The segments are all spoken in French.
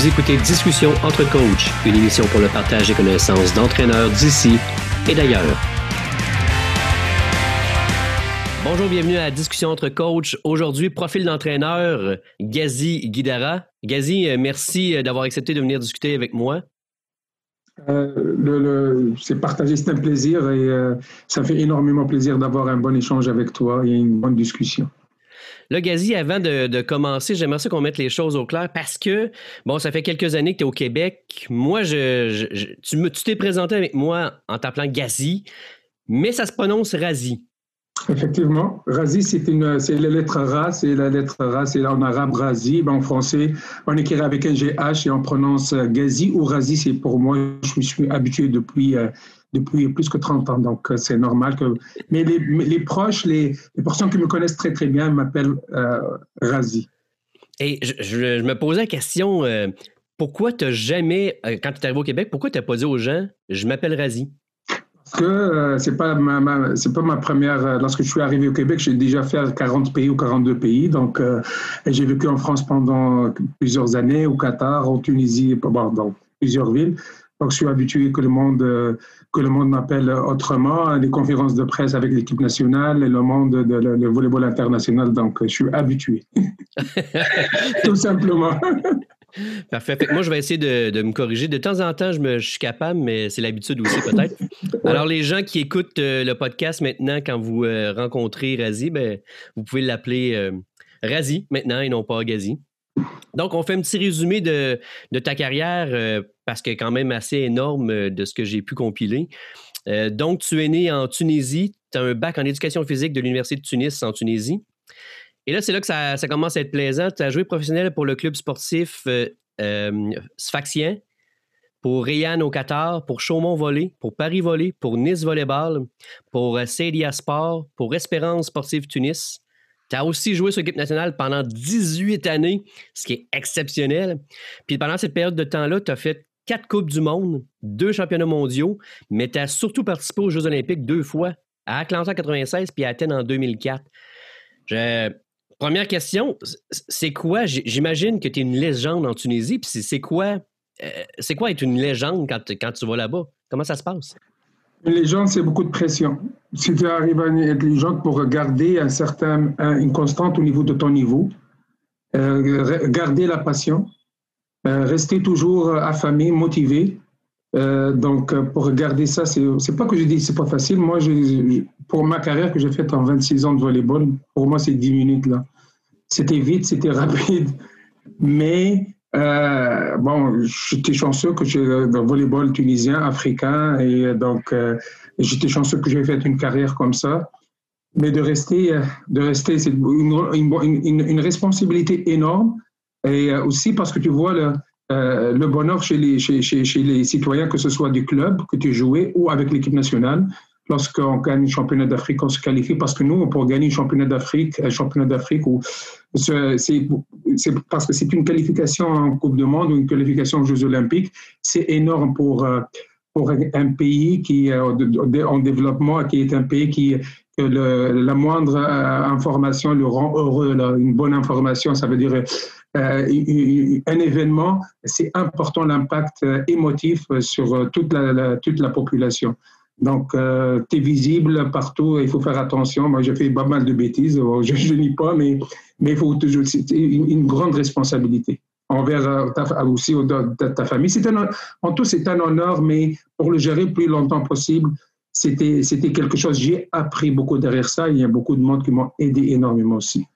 Vous écoutez Discussion entre coachs, une émission pour le partage des connaissances d'entraîneurs d'ici et d'ailleurs. Bonjour, bienvenue à Discussion entre coachs. Aujourd'hui, profil d'entraîneur, Gazi Guidara. Gazi, euh, merci euh, d'avoir accepté de venir discuter avec moi. Euh, c'est partagé, c'est un plaisir et ça fait énormément plaisir d'avoir un bon échange avec toi et une bonne discussion. Là, Gazi, avant de, commencer, j'aimerais ça qu'on mette les choses au clair parce que, bon, ça fait quelques années que tu es au Québec. Moi, je, tu t'es présenté avec moi en t'appelant Gazi, mais ça se prononce Razi. Effectivement, Razi, c'est une, c'est la lettre Ra, c'est la lettre Ra, c'est en arabe Razi. Ben, en français, on écrit avec un GH et on prononce Gazi ou Razi. C'est pour moi, je me suis habitué depuis euh, depuis plus que 30 ans. Donc, euh, c'est normal que. Mais les, proches, les, personnes qui me connaissent très, très bien m'appellent euh, Razi. Et je, me posais la question euh, pourquoi tu jamais, quand tu es arrivé au Québec, pourquoi tu n'as pas dit aux gens je m'appelle Razi parce que c'est pas ma, c'est pas ma première. lorsque je suis arrivé au Québec, j'ai déjà fait 40 pays ou 42 pays. Donc, j'ai vécu en France pendant plusieurs années, au Qatar, en Tunisie, dans plusieurs villes. Donc, je suis habitué que le monde, euh, que le monde m'appelle autrement, les conférences de presse avec l'équipe nationale et le monde de le, volleyball international. Donc, je suis habitué. Tout simplement. Parfait. moi, je vais essayer de, me corriger. De temps en temps, je, me, suis capable, mais c'est l'habitude aussi, peut-être. Alors, les gens qui écoutent euh, le podcast maintenant, quand vous euh, rencontrez Razi, ben, vous pouvez l'appeler Razi maintenant et non pas Gazi. Donc, on fait un petit résumé de, ta carrière euh, parce qu'elle est quand même assez énorme euh, de ce que j'ai pu compiler. Euh, donc, tu es né en Tunisie, tu as un bac en éducation physique de l'Université de Tunis en Tunisie. Et là, c'est là que ça, commence à être plaisant. Tu as joué professionnel pour le club sportif Sfaxien, pour Rayan au Qatar, pour Chaumont Volley, pour Paris Volley, pour Nice Volleyball, pour Seydia Sport, pour Espérance Sportive Tunis. Tu as aussi joué sur l'équipe nationale pendant 18 années, ce qui est exceptionnel. Puis pendant cette période de temps-là, tu as fait quatre Coupes du Monde, deux championnats mondiaux, mais tu as surtout participé aux Jeux Olympiques deux fois, à Atlanta en 96 puis à Athènes en 2004. Première question, c'est quoi? J'imagine que tu es une légende en Tunisie, puis c'est quoi, euh, quoi être une légende quand, quand tu vas là-bas? Comment ça se passe? Une légende, c'est beaucoup de pression. Si tu arrives à être légende pour garder un certain, une constante au niveau de ton niveau, euh, garder la passion, rester toujours affamé, motivé. Euh, donc, pour garder ça, c'est pas que je dis c'est pas facile. Moi, pour ma carrière que j'ai faite en 26 ans de volleyball, pour moi, c'est 10 minutes là. C'était vite, c'était rapide, mais euh, bon, j'étais chanceux que j'ai le volleyball tunisien, africain, et donc euh, j'étais chanceux que j'ai fait une carrière comme ça. Mais de rester, euh, de rester, c'est une, responsabilité énorme, et euh, aussi parce que tu vois le, le bonheur chez les, chez, chez, les citoyens, que ce soit du club que tu jouais ou avec l'équipe nationale lorsqu'on gagne le championnat d'Afrique, on se qualifie parce que nous, pour gagner le championnat d'Afrique, un championnat d'Afrique, c'est parce que c'est une qualification en Coupe du Monde ou une qualification aux Jeux Olympiques, c'est énorme pour, euh, pour un pays qui est en développement, qui est un pays qui la moindre euh, information le rend heureux. Une bonne information, ça veut dire euh, un événement, c'est important l'impact émotif sur toute la, toute la population. Donc, euh, tu es visible partout, il faut faire attention. Moi, j'ai fait pas mal de bêtises, je ne nie pas, mais il faut toujours. C'est une, grande responsabilité envers euh, ta, aussi ta, famille. Un, en tout, c'est un honneur, mais pour le gérer plus longtemps possible, c'était quelque chose. J'ai appris beaucoup derrière ça. Il y a beaucoup de monde qui m'ont aidé énormément aussi.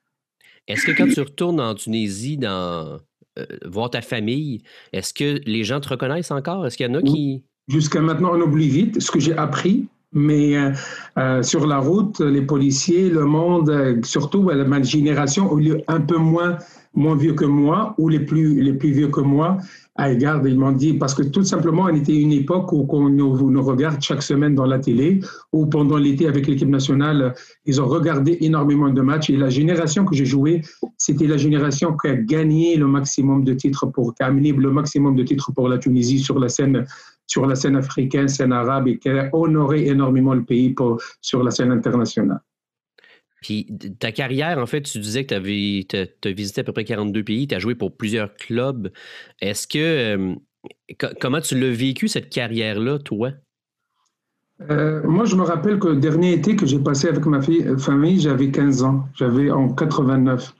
Est-ce que quand tu retournes en Tunisie, dans, euh, voir ta famille, est-ce que les gens te reconnaissent encore? Est-ce qu'il y en a qui. Jusqu'à maintenant, on oublie vite ce que j'ai appris, mais euh, euh, sur la route, les policiers, le monde, surtout ma génération, un peu moins, moins vieux que moi ou les plus, les plus vieux que moi, à égard, ils m'ont dit, parce que tout simplement, on était une époque où on nous, nous, regarde chaque semaine dans la télé, ou pendant l'été avec l'équipe nationale, ils ont regardé énormément de matchs. Et la génération que j'ai joué, c'était la génération qui a gagné le maximum de titres pour, qui le maximum de titres pour la Tunisie sur la scène sur la scène africaine, scène arabe, et qui a honoré énormément le pays pour, sur la scène internationale. Puis ta carrière, en fait, tu disais que tu as visité à peu près 42 pays, tu as joué pour plusieurs clubs. Est-ce que. comment tu l'as vécu, cette carrière-là, toi? Euh, moi, je me rappelle que le dernier été que j'ai passé avec ma euh, famille, j'avais 15 ans. J'avais en 89.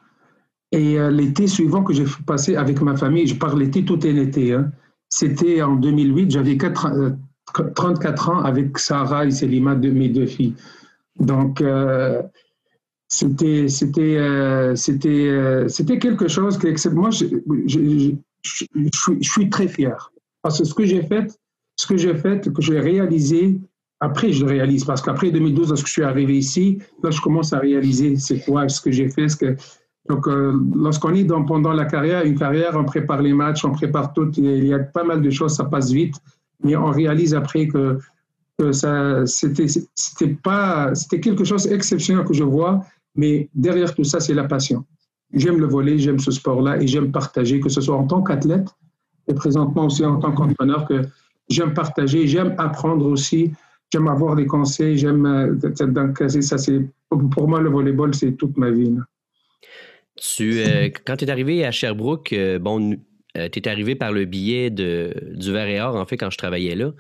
Et euh, l'été suivant que j'ai passé avec ma famille, je parle l'été, tout est l'été. Hein, c'était en 2008, j'avais 34 ans avec Sarah et Selima, mes deux filles. Donc, c'était c'était euh, c'était euh, c'était quelque chose que moi je, suis très fier. Parce que ce que j'ai fait ce que j'ai fait que j'ai réalisé après je le réalise. Parce qu'après 2012 lorsque je suis arrivé ici là je commence à réaliser c'est quoi ce que j'ai fait que donc euh, lorsqu'on est dans, pendant la carrière une carrière on prépare les matchs on prépare tout il y a pas mal de choses ça passe vite. Mais on réalise après que ça c'était pas c'était quelque chose d'exceptionnel que je vois mais derrière tout ça, c'est la passion. J'aime le voler, j'aime ce sport-là et j'aime partager, que ce soit en tant qu'athlète et présentement aussi en tant qu'entraîneur, que j'aime partager, j'aime apprendre aussi, j'aime avoir des conseils, j'aime. Euh, ça, c'est, pour moi, le volleyball, c'est toute ma vie. Tu, euh, quand tu es arrivé à Sherbrooke, euh, bon, euh, tu es arrivé par le biais de, du verre et or, en fait, quand je travaillais là.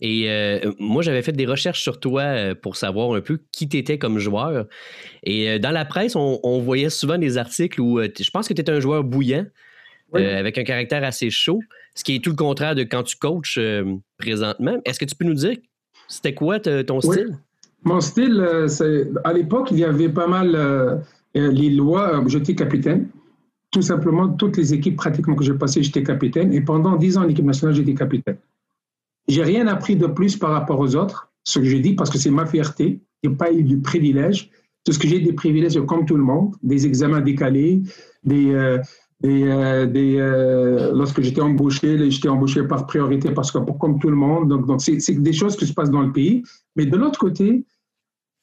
Et euh, moi, j'avais fait des recherches sur toi euh, pour savoir un peu qui tu étais comme joueur. Et dans la presse, on, voyait souvent des articles où je pense que tu étais un joueur bouillant, avec un caractère assez chaud, ce qui est tout le contraire de quand tu coaches présentement. Est-ce que tu peux nous dire, c'était quoi ton style? Mon style, à l'époque, il y avait pas mal les lois. J'étais capitaine tout simplement, toutes les équipes pratiquement que j'ai passées, j'étais capitaine. Et pendant dix ans en équipe nationale, j'étais capitaine. J'ai rien appris de plus par rapport aux autres, ce que j'ai dit, parce que c'est ma fierté. Je n'ai pas eu du privilège. Tout ce que j'ai des privilèges, comme tout le monde, des examens décalés, des, euh, des, euh, euh, lorsque j'étais embauché, j'étais embauché par priorité parce que comme tout le monde. Donc c'est des choses qui se passent dans le pays. Mais de l'autre côté,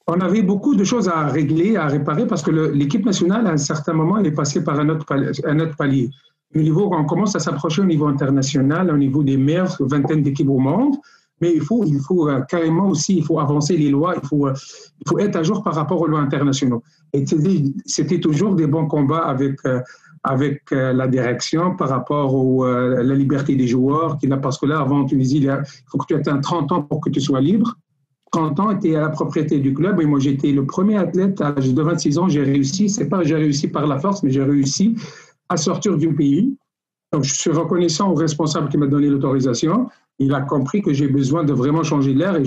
on avait beaucoup de choses à régler, à réparer, parce que l'équipe nationale, à un certain moment, elle est passée par un autre palier. Un. Au niveau, on commence à s'approcher au niveau international, au niveau des meilleures vingtaines d'équipes au monde, mais il faut, il faut euh, carrément aussi, il faut avancer les lois, il faut, euh, être à jour par rapport aux lois internationales. Et c'était toujours des bons combats avec, euh, la direction par rapport à la liberté des joueurs, qui, parce que là, avant en Tunisie, il faut que tu aies 30 ans pour que tu sois libre. 30 ans était à la propriété du club et moi j'étais le premier athlète à l'âge de 26 ans, j'ai réussi, c'est pas j'ai réussi par la force, mais j'ai réussi à sortir du pays. Donc je suis reconnaissant au responsable qui m'a donné l'autorisation. Il a compris que j'ai besoin de vraiment changer l'air et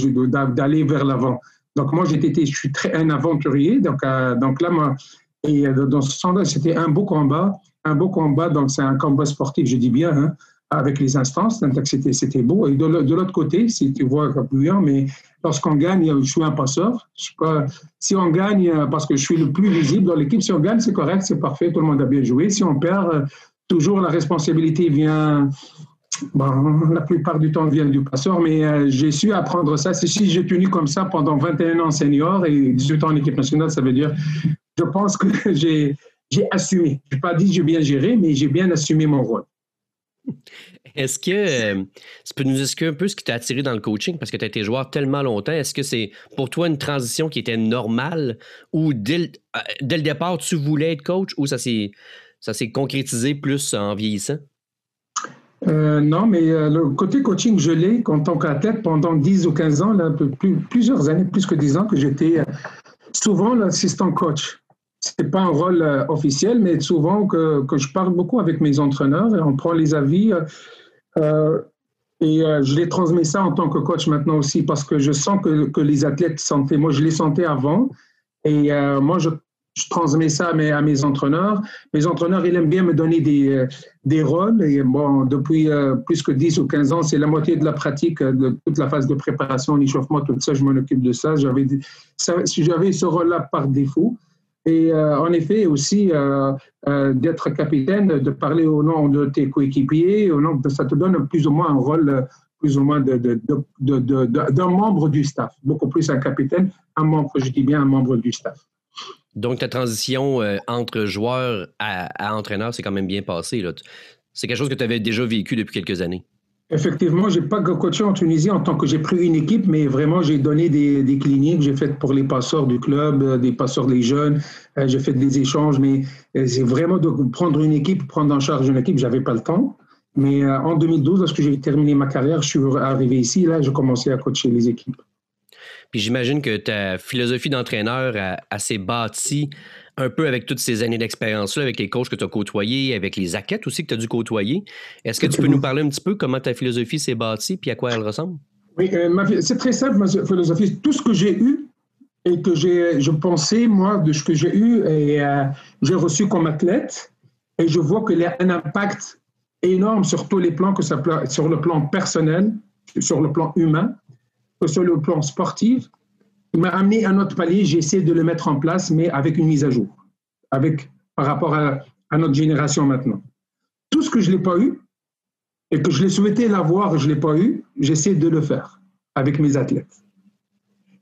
d'aller vers l'avant. Donc moi j'étais, je suis très un aventurier. Donc, euh, donc là moi, et euh, dans ce sens-là, c'était un beau combat, un beau combat. Donc c'est un combat sportif, je dis bien. Hein, avec les instances, c'était, c'était beau. Et de, l'autre côté, si tu vois mais lorsqu'on gagne, je suis un passeur. Si on gagne, parce que je suis le plus visible dans l'équipe, si on gagne, c'est correct, c'est parfait, tout le monde a bien joué. Si on perd, toujours la responsabilité vient, la plupart du temps vient du passeur, mais euh, j'ai su apprendre ça. Si j'ai tenu comme ça pendant 21 ans senior et 18 ans en équipe nationale, ça veut dire, je pense que j'ai, assumé. Je n'ai pas dit que j'ai bien géré, mais j'ai bien assumé mon rôle. Est-ce que euh, tu peux nous expliquer un peu ce qui t'a attiré dans le coaching? Parce que tu as été joueur tellement longtemps? Est-ce que c'est pour toi une transition qui était normale ou dès le, euh, départ tu voulais être coach ou ça s'est, ça s'est concrétisé plus en vieillissant? Euh, non, mais le côté coaching, je l'ai en tant qu'athlète pendant 10 ou 15 ans, là, plusieurs années, plus que 10 ans, que j'étais souvent l'assistant coach c'est pas un rôle officiel, mais souvent que, que, je parle beaucoup avec mes entraîneurs et on prend les avis. Euh, euh et euh, je les transmets ça en tant que coach maintenant aussi parce que je sens que, les athlètes sentaient, moi je les sentais avant. Et moi, je, transmets ça à mes, à mes, entraîneurs. Mes entraîneurs, ils aiment bien me donner des, des rôles. Et bon, depuis plus que 10 ou 15 ans, c'est la moitié de la pratique, de toute la phase de préparation, l'échauffement, tout ça, je m'en occupe de ça. J'avais, j'avais ce rôle-là par défaut. Et euh, en effet, aussi euh, euh, d'être capitaine, de parler au nom de tes coéquipiers, au nom ça te donne plus ou moins un rôle, plus ou moins d'un de, de, membre du staff. Beaucoup plus un capitaine, un membre, je dis bien un membre du staff. Donc, ta transition entre joueur à, entraîneur, c'est quand même bien passé. C'est quelque chose que tu avais déjà vécu depuis quelques années. Effectivement, j'ai pas coaché en Tunisie en tant que j'ai pris une équipe, mais vraiment j'ai donné des, des cliniques, j'ai fait pour les passeurs du club, euh, des passeurs des jeunes, euh, j'ai fait des échanges, mais euh, c'est vraiment de prendre une équipe, prendre en charge une équipe, j'avais pas le temps. Mais en 2012, lorsque j'ai terminé ma carrière, je suis arrivé ici, là, j'ai commencé à coacher les équipes. Puis j'imagine que ta philosophie d'entraîneur s'est bâtie un peu avec toutes ces années d'expérience-là, avec les coachs que tu as côtoyés, avec les athlètes aussi que tu as dû côtoyer. Est-ce que tu peux nous parler un petit peu comment ta philosophie s'est bâtie puis à quoi elle ressemble? Oui, euh, c'est très simple, ma philosophie. Tout ce que j'ai eu et que j'ai, je pensais, moi, de ce que j'ai eu et euh, j'ai reçu comme athlète, et je vois qu'il y a un impact énorme sur tous les plans, que ça, sur le plan personnel, sur le plan humain, que sur le plan sportif, il m'a amené à un autre palier, j'ai essayé de le mettre en place, mais avec une mise à jour, avec, par rapport à, notre génération maintenant. Tout ce que je n'ai pas eu, et que je l'ai souhaité l'avoir je ne l'ai pas eu, j'essaie de le faire avec mes athlètes.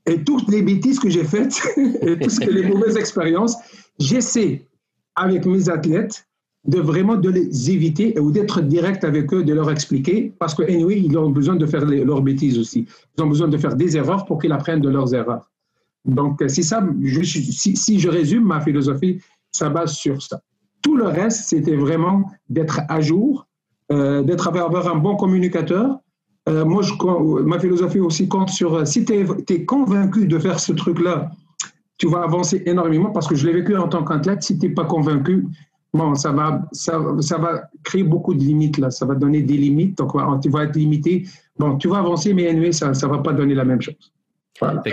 Et toutes les bêtises que j'ai faites, et toutes les mauvaises expériences, j'essaie avec mes athlètes de vraiment de les éviter ou d'être direct avec eux, de leur expliquer, parce que anyway, ils ont besoin de faire leurs bêtises aussi. Ils ont besoin de faire des erreurs pour qu'ils apprennent de leurs erreurs. Donc, si, ça, je, si, si, je résume ma philosophie, ça base sur ça. Tout le reste, c'était vraiment d'être à jour, euh, d'être avoir un bon communicateur. Euh, moi, je, ma philosophie aussi compte sur euh, si tu es, convaincu de faire ce truc-là, tu vas avancer énormément parce que je l'ai vécu en tant qu'athlète. Si tu n'es pas convaincu, bon, ça va, ça, ça, va créer beaucoup de limites là. Ça va donner des limites. Donc, tu vas être limité. Bon, tu vas avancer, mais anyway, ça ne va pas donner la même chose.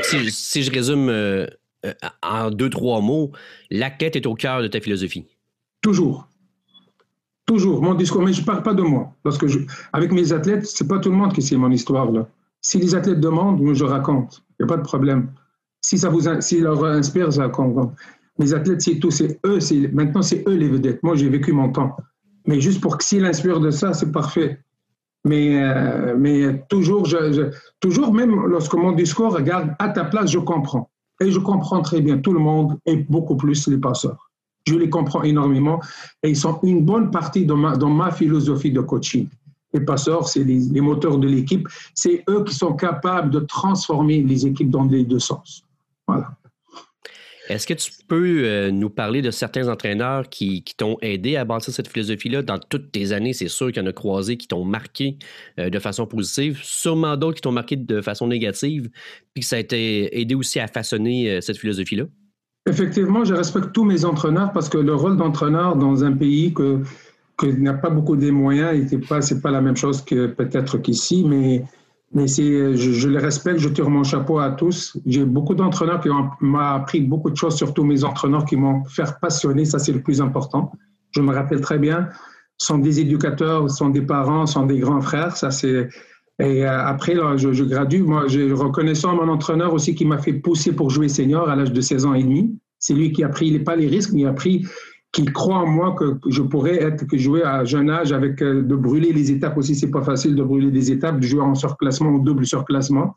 si, si, je résume euh, euh, en deux, trois mots, la quête est au cœur de ta philosophie. Toujours. Toujours. Mon discours, mais je ne parle pas de moi. Parce que je, avec mes athlètes, ce n'est pas tout le monde qui sait mon histoire. Là. Si les athlètes demandent, moi, je raconte. Il n'y a pas de problème. Si ça vous si leur inspire, ça compte. Mes athlètes, c'est tout, c'est eux, maintenant c'est eux les vedettes. Moi, j'ai vécu mon temps. Mais juste pour que s'ils inspirent de ça, c'est parfait. Mais, euh, mais toujours, toujours, même lorsque mon discours regarde à ta place, je comprends. Et je comprends très bien tout le monde et beaucoup plus les passeurs. Je les comprends énormément et ils sont une bonne partie dans ma, philosophie de coaching. Les passeurs, c'est les, les moteurs de l'équipe. C'est eux qui sont capables de transformer les équipes dans les deux sens. Voilà. Est-ce que tu peux euh, nous parler de certains entraîneurs qui, t'ont aidé à bâtir cette philosophie-là? Dans toutes tes années, c'est sûr qu'il y en a croisé qui t'ont marqué euh, de façon positive, sûrement d'autres qui t'ont marqué de façon négative, puis que ça a été aidé aussi à façonner euh, cette philosophie-là? Effectivement, je respecte tous mes entraîneurs parce que le rôle d'entraîneur dans un pays que n'a pas beaucoup de moyens, ce n'est pas, pas la même chose que peut-être qu'ici, mais mais je, je, les respecte, je tire mon chapeau à tous. J'ai beaucoup d'entraîneurs qui m'ont appris beaucoup de choses, surtout mes entraîneurs qui m'ont fait passionner, ça c'est le plus important. Je me rappelle très bien, sont des éducateurs, sont des parents, sont des grands frères, ça c'est... Et euh, après, là, je, je, gradue. Moi, je reconnaissant mon entraîneur aussi qui m'a fait pousser pour jouer senior à l'âge de 16 ans et demi. C'est lui qui a pris, pas les risques, mais il a pris qu'il croit en moi que je pourrais être, que jouer à jeune âge avec euh, de brûler les étapes aussi, c'est pas facile de brûler des étapes, de jouer en surclassement ou double surclassement.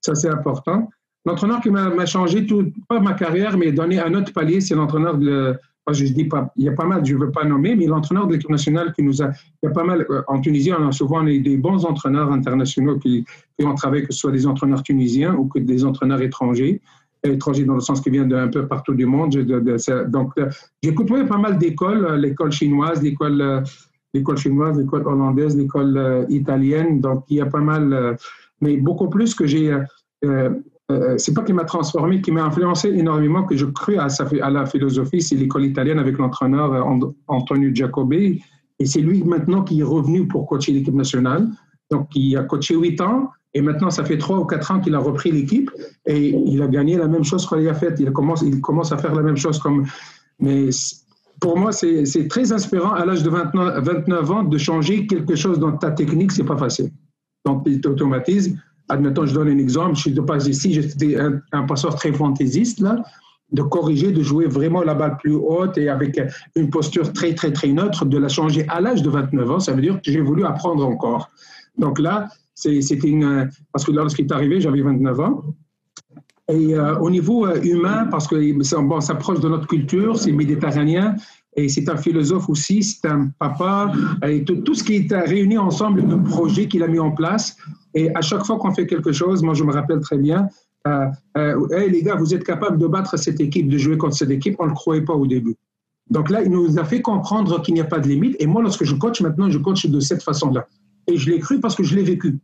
Ça, c'est important. L'entraîneur qui m'a changé, tout, pas ma carrière, mais donné un autre palier, c'est l'entraîneur de. Je dis pas, il y a pas mal, je veux pas nommer, mais l'entraîneur de l'équipe nationale qui nous a. Il y a pas mal. Euh, en Tunisie, on a souvent des bons entraîneurs internationaux qui, qui ont travaillé, que ce soit des entraîneurs tunisiens ou que des entraîneurs étrangers étrangers dans le sens qui vient d'un peu partout du monde. donc, euh, j'ai côtoyé pas mal d'écoles, euh, l'école chinoise, l'école euh, l'école chinoise, l'école hollandaise, l'école italienne. Donc, il y a pas mal, mais beaucoup plus que j'ai. c'est pas qui m'a transformé, qui m'a influencé énormément, que je crus à, à la philosophie, c'est l'école italienne avec l'entraîneur Antonio Giacobbe. Et c'est lui maintenant qui est revenu pour coacher l'équipe nationale. Donc, il a coaché huit ans. Et maintenant, ça fait trois ou quatre ans qu'il a repris l'équipe et il a gagné la même chose qu'il a fait. Il commence, il commence à faire la même chose comme. Mais pour moi, c'est très inspirant à l'âge de 29, 29, ans de changer quelque chose dans ta technique, c'est pas facile. Donc, tu automatises. Admettons, je donne un exemple. Je suis de base ici, j'étais un, un, passeur très fantaisiste, là, de corriger, de jouer vraiment la balle plus haute et avec une posture très, très, très neutre, de la changer à l'âge de 29 ans. Ça veut dire que j'ai voulu apprendre encore. Donc là, c'était une. Parce que lorsqu'il est arrivé, j'avais 29 ans. Et euh, au niveau euh, humain, parce que bon, ça de notre culture, c'est méditerranéen, et c'est un philosophe aussi, c'est un papa, et tout, ce qui est réuni ensemble de projets qu'il a mis en place. Et à chaque fois qu'on fait quelque chose, moi je me rappelle très bien, euh, euh, hey, les gars, vous êtes capables de battre cette équipe, de jouer contre cette équipe, on ne le croyait pas au début. Donc là, il nous a fait comprendre qu'il n'y a pas de limite. Et moi, lorsque je coach maintenant, je coach de cette façon-là. Et je l'ai cru parce que je l'ai vécu.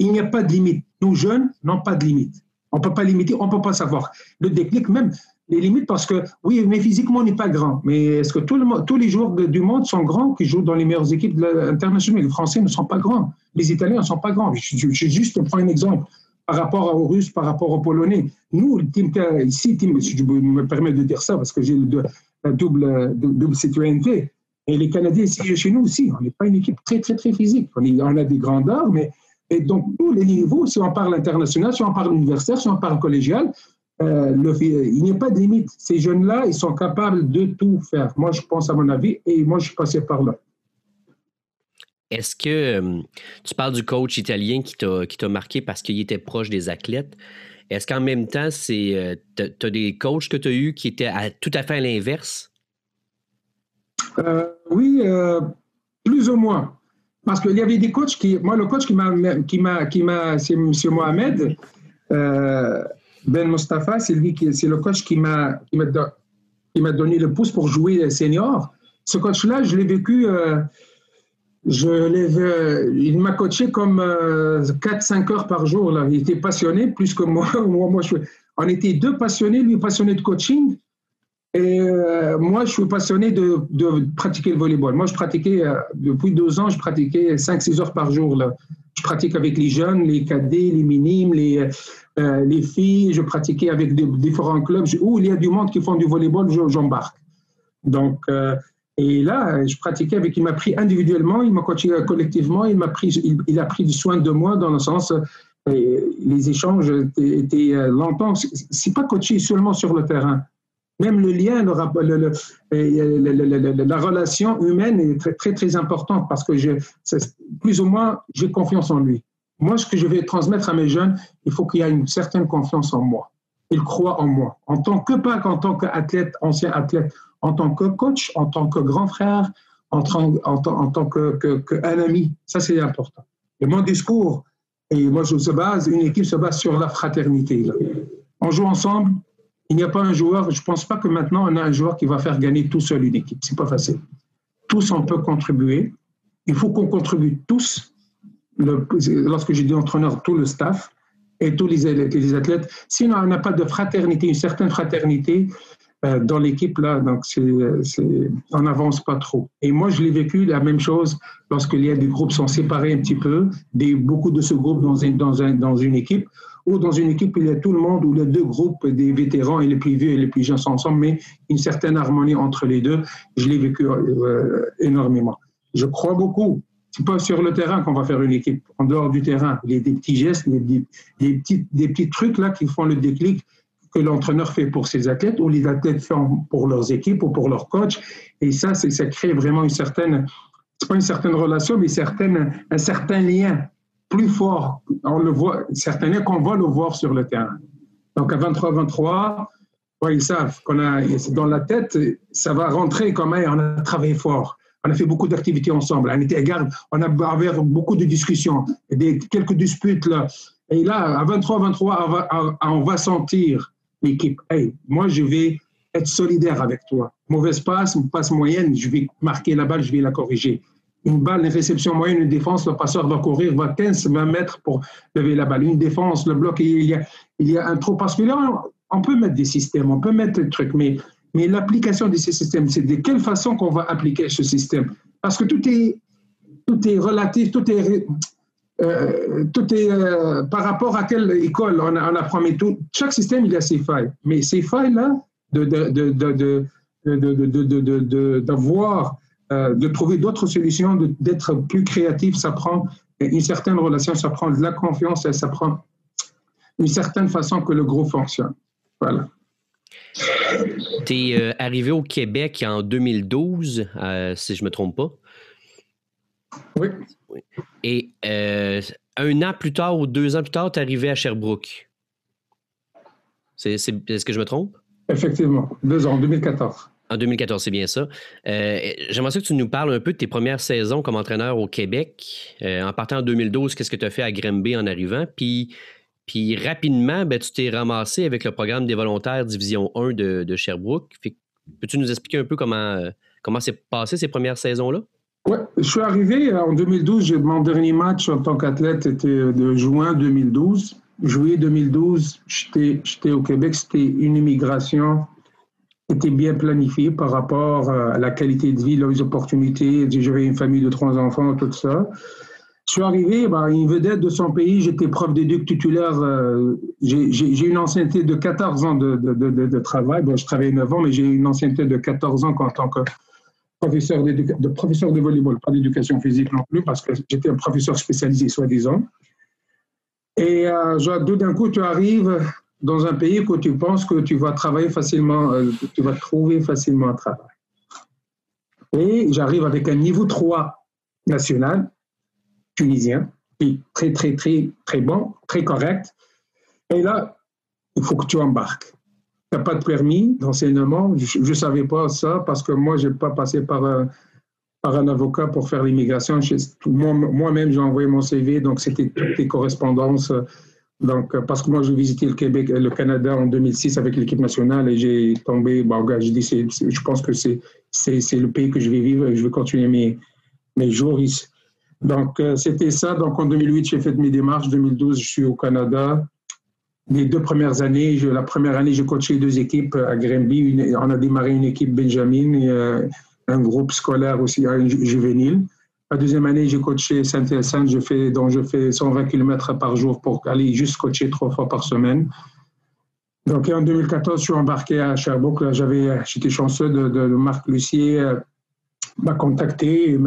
Il n'y a pas de limite. Nos jeunes n'ont pas de limite. On ne peut pas limiter, on ne peut pas savoir. Le déclic, même les limites, parce que oui, mais physiquement, on n'est pas grand. Mais est-ce que tout le, tous les joueurs du monde sont grands qui jouent dans les meilleures équipes internationales? Les Français ne sont pas grands. Les Italiens ne sont pas grands. Je, je, juste prendre un exemple par rapport aux Russes, par rapport aux Polonais. Nous, le team, ici, team, si je me permets de dire ça, parce que j'ai la double, double citoyenneté, et les Canadiens ici, chez nous aussi, on n'est pas une équipe très, très, très physique. On, a des grandeurs, mais et donc, tous les niveaux, si on parle international, si on parle universitaire, si on parle collégial, euh, il n'y a pas de limite. Ces jeunes-là, ils sont capables de tout faire. Moi, je pense à mon avis, et moi, je suis passé par là. Est-ce que euh, tu parles du coach italien qui t'a marqué parce qu'il était proche des athlètes? Est-ce qu'en même temps, euh, tu as des coachs que tu as eus qui étaient tout à fait à l'inverse? oui, plus ou moins. Parce qu'il y avait des coachs qui. Moi, le coach qui m'a. Qui m'a, qui m'a c'est M. Mohamed euh, Ben Mustafa, c'est lui qui. C'est le coach qui m'a, qui m'a, donné le pouce pour jouer senior. Ce coach-là, je l'ai vécu. Euh, je l'ai, il m'a coaché comme 4-5 euh, heures par jour. Là. Il était passionné plus que moi. moi, moi je, on était deux passionnés, lui passionné de coaching et euh, moi, je suis passionné de, pratiquer le volleyball. Moi, je pratiquais, euh, depuis deux ans, je pratiquais 5-6 heures par jour. Là. Je pratique avec les jeunes, les cadets, les minimes, les, euh, les filles. Je pratiquais avec différents clubs où il y a du monde qui font du volleyball, j'embarque. Donc, et là, je pratiquais avec, il m'a pris individuellement, il m'a coaché collectivement, il m'a pris, il, a pris soin de moi dans le sens, les échanges étaient, étaient longtemps. C'est pas coaché seulement sur le terrain même le lien, la relation humaine est très, très, importante parce que plus ou moins, j'ai confiance en lui. Moi, ce que je vais transmettre à mes jeunes, il faut qu'il y ait une certaine confiance en moi. Ils croient en moi. En tant que, pas qu'en tant qu'athlète, ancien athlète, en tant que coach, en tant que grand frère, en, tant, en, ami. Ça, c'est important. Et mon discours, et moi, je se base, une équipe se base sur la fraternité. On joue ensemble, il n'y a pas un joueur, je ne pense pas que maintenant on a un joueur qui va faire gagner tout seul une équipe. C'est pas facile. Tous on peut contribuer. Il faut qu'on contribue tous. Lorsque j'ai dit entraîneur, tout le staff et tous les, les athlètes. Sinon, on n'a pas de fraternité, une certaine fraternité euh, dans l'équipe là. Donc, on n'avance pas trop. Et moi, je l'ai vécu la même chose a des groupes sont séparés un petit peu, beaucoup de ce groupe dans une équipe ou dans une équipe, il y a tout le monde, où les deux groupes, des vétérans et les plus vieux et les plus jeunes sont ensemble, mais une certaine harmonie entre les deux. Je l'ai vécu euh, énormément. Je crois beaucoup. C'est pas sur le terrain qu'on va faire une équipe. En dehors du terrain, il y a des petits gestes, des, petits trucs là qui font le déclic que l'entraîneur fait pour ses athlètes ou les athlètes font pour leurs équipes ou pour leurs coachs. Et ça, ça crée vraiment une certaine, c'est pas une certaine relation, mais certaine, un certain lien plus fort. On le voit, certains qu'on va le voir sur le terrain. Donc à 23-23, ils savent qu'on a dans la tête, ça va rentrer comme on a travaillé fort. On a fait beaucoup d'activités ensemble. On était garde, on a beaucoup de discussions, quelques disputes là. Et là, à 23-23, on va, sentir l'équipe. Hey, moi, je vais être solidaire avec toi. Mauvaise passe, passe moyenne, je vais marquer la balle, je vais la corriger une balle, une réception moyenne, une défense, le passeur va courir, va 15, 20 mètres pour lever la balle. Une défense, le bloc, il y a, il y a un trop. Parce que là, on peut mettre des systèmes, on peut mettre des trucs, mais, mais l'application de ces systèmes, c'est de quelle façon qu'on va appliquer ce système. Parce que tout est, tout est relatif, tout est, euh, tout est euh, par rapport à quelle école on, apprend. Mais tout, chaque système, il a ses failles. Mais ces failles-là, de, de, de, de, d'avoir euh, de trouver d'autres solutions, d'être plus créatif, ça prend une certaine relation, ça prend de la confiance et ça prend une certaine façon que le groupe fonctionne. Voilà. Tu es euh, arrivé au Québec en 2012, euh, si je ne me trompe pas. Oui. Et un an plus tard ou deux ans plus tard, tu es arrivé à Sherbrooke. Est-ce que je me trompe? Effectivement, deux ans, 2014. En 2014, c'est bien ça. Euh, j'aimerais que tu nous parles un peu de tes premières saisons comme entraîneur au Québec. Euh, en partant en 2012, qu'est-ce que tu as fait à Grimby en arrivant? Puis, puis rapidement, ben, tu t'es ramassé avec le programme des volontaires Division 1 de, Sherbrooke. Peux-tu nous expliquer un peu comment, comment s'est passé ces premières saisons-là? Oui, je suis arrivé en 2012. Mon dernier match en tant qu'athlète était de juin 2012. Juillet 2012, j'étais au Québec. C'était une immigration était bien planifié par rapport à la qualité de vie, les opportunités. J'avais une famille de trois enfants, tout ça. Je suis arrivé, bah, une vedette de son pays, j'étais prof d'éduc titulaire. Euh, j'ai une ancienneté de 14 ans de, de, de, travail. Bon, je travaillais 9 ans, mais j'ai une ancienneté de 14 ans en tant que professeur, de professeur de volleyball, pas d'éducation physique non plus, parce que j'étais un professeur spécialisé, soi-disant. Et euh, d'un coup, tu arrives dans un pays où tu penses que tu vas travailler facilement, euh, tu vas trouver facilement un travail. Et j'arrive avec un niveau 3 national, tunisien, puis très, très, très, très bon, très correct. Et là, il faut que tu embarques. Tu n'as pas de permis d'enseignement. Je ne savais pas ça parce que moi, je n'ai pas passé par un, par un avocat pour faire l'immigration. Moi-même, j'ai envoyé mon CV, donc c'était toutes les correspondances donc, euh, parce que moi, j'ai visité le Québec, le Canada en 2006 avec l'équipe nationale et j'ai tombé, bon, gars, je dis, je pense que c'est, le pays que je vais vivre et je vais continuer mes, mes jours ici. Donc, euh, c'était ça. Donc, en 2008, j'ai fait mes démarches. 2012, je suis au Canada. Les deux premières années, la première année, j'ai coaché deux équipes à Granby. on a démarré une équipe Benjamin et euh, un groupe scolaire aussi, juvénile. La deuxième année, j'ai coaché Saint-Hyacinthe, je fais, dont je fais 120 km par jour pour aller juste coacher trois fois par semaine. Donc, en 2014, je suis embarqué à Sherbrooke. J'avais, j'étais chanceux de, Marc Lucier euh, m'a contacté.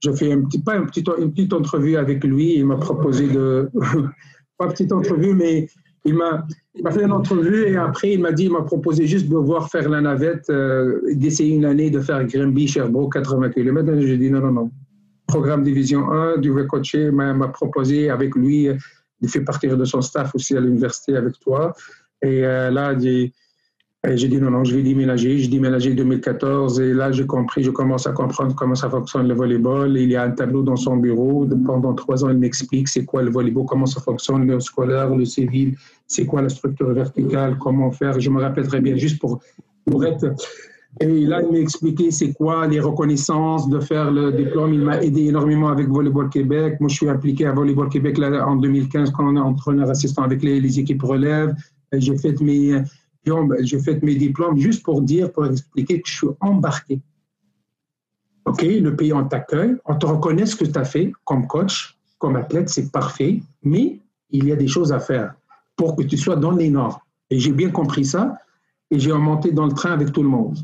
J'ai fait pas une petite entrevue avec lui. Il m'a proposé de, pas petite entrevue, mais il m'a, fait une entrevue et après, il m'a dit, il m'a proposé juste de voir faire la navette, euh, d'essayer une année de faire Grimby, Sherbrooke, 80 km. J'ai dit non, non, non programme Division 1 du coacher m'a proposé avec lui de faire partir de son staff aussi à l'université avec toi. Et euh, là, j'ai dit non, non, je vais déménager. J'ai déménagé en 2014 et là, j'ai compris, je commence à comprendre comment ça fonctionne le volleyball. Il y a un tableau dans son bureau. Pendant trois ans, il m'explique c'est quoi le volleyball, comment ça fonctionne, le scolaire, le civil, c'est quoi la structure verticale, comment faire. Je me rappelle très bien, juste pour, pour être et là, il m'a expliqué c'est quoi les reconnaissances de faire le diplôme. Il m'a aidé énormément avec Volleyball Québec. Moi, je suis impliqué à Volleyball Québec là, en 2015 quand on est entraîneur assistant avec les, équipes relève. J'ai fait mes j'ai fait mes diplômes juste pour dire, pour expliquer que je suis embarqué. OK, le pays on t'accueille, on te reconnaît ce que tu as fait comme coach, comme athlète, c'est parfait, mais il y a des choses à faire pour que tu sois dans les normes. Et j'ai bien compris ça et j'ai remonté dans le train avec tout le monde.